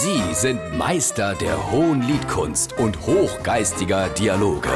Sie sind Meister der hohen Liedkunst und hochgeistiger Dialoge.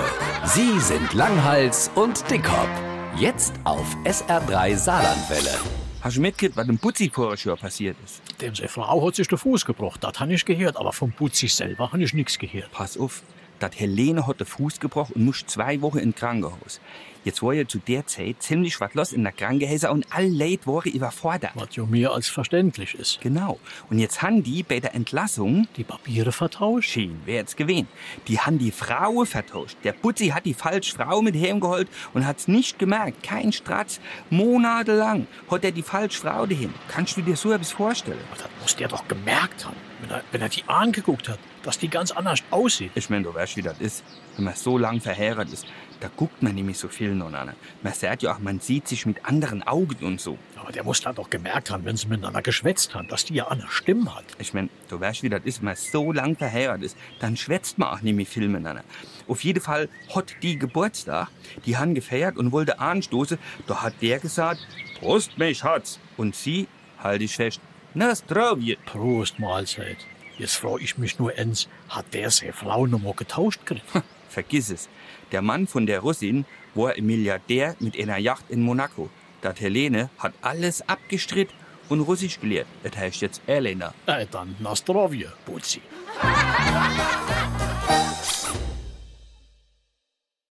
Sie sind Langhals und Dickhop. Jetzt auf SR3 Saarlandwelle. Hast du mitgekriegt, was dem Putzi Jahr passiert ist? Dem seine Frau hat sich den Fuß gebrochen. Das habe ich gehört, aber vom Putzi selber habe ich nichts gehört. Pass auf, dat Helene hat den Fuß gebrochen und muss zwei Wochen in Krankenhaus. Jetzt war ja zu der Zeit ziemlich was los in der Krankenhäuser und alle Leute waren überfordert. Was ja mehr als verständlich ist. Genau. Und jetzt haben die bei der Entlassung, Die Papiere vertauscht? schön, wer jetzt gewähnt, die haben die Frau vertauscht. Der Putzi hat die falsche Frau mit heimgeholt und hat's nicht gemerkt. Kein Stratz. Monatelang hat er die falsche Frau dahin. Kannst du dir so etwas vorstellen? Das muss der doch gemerkt haben, wenn er, wenn er die angeguckt hat, dass die ganz anders aussieht. Ich mein, du weißt, wie das ist. Wenn man so lang verheiratet ist, da guckt man nämlich so viel noch an. Man sagt ja auch, man sieht sich mit anderen Augen und so. Aber der muss da doch gemerkt haben, wenn sie miteinander geschwätzt haben, dass die ja eine Stimme hat. Ich mein, du weißt, wie das ist, wenn man so lang verheiratet ist, dann schwätzt man auch nicht mehr viel miteinander. Auf jeden Fall hat die Geburtstag, die haben gefeiert und wollte anstoßen, da hat der gesagt, Prost, mein Schatz. Und sie, halt ich fest, na. Prost, Mahlzeit. Jetzt frage ich mich nur eins, hat der seine Frau noch mal getauscht gekriegt? Vergiss es. Der Mann von der Russin war ein Milliardär mit einer Yacht in Monaco. Dat Helene hat alles abgestritt und Russisch gelehrt. Das heißt jetzt Elena. äh, dann na zdrowie, Putzi.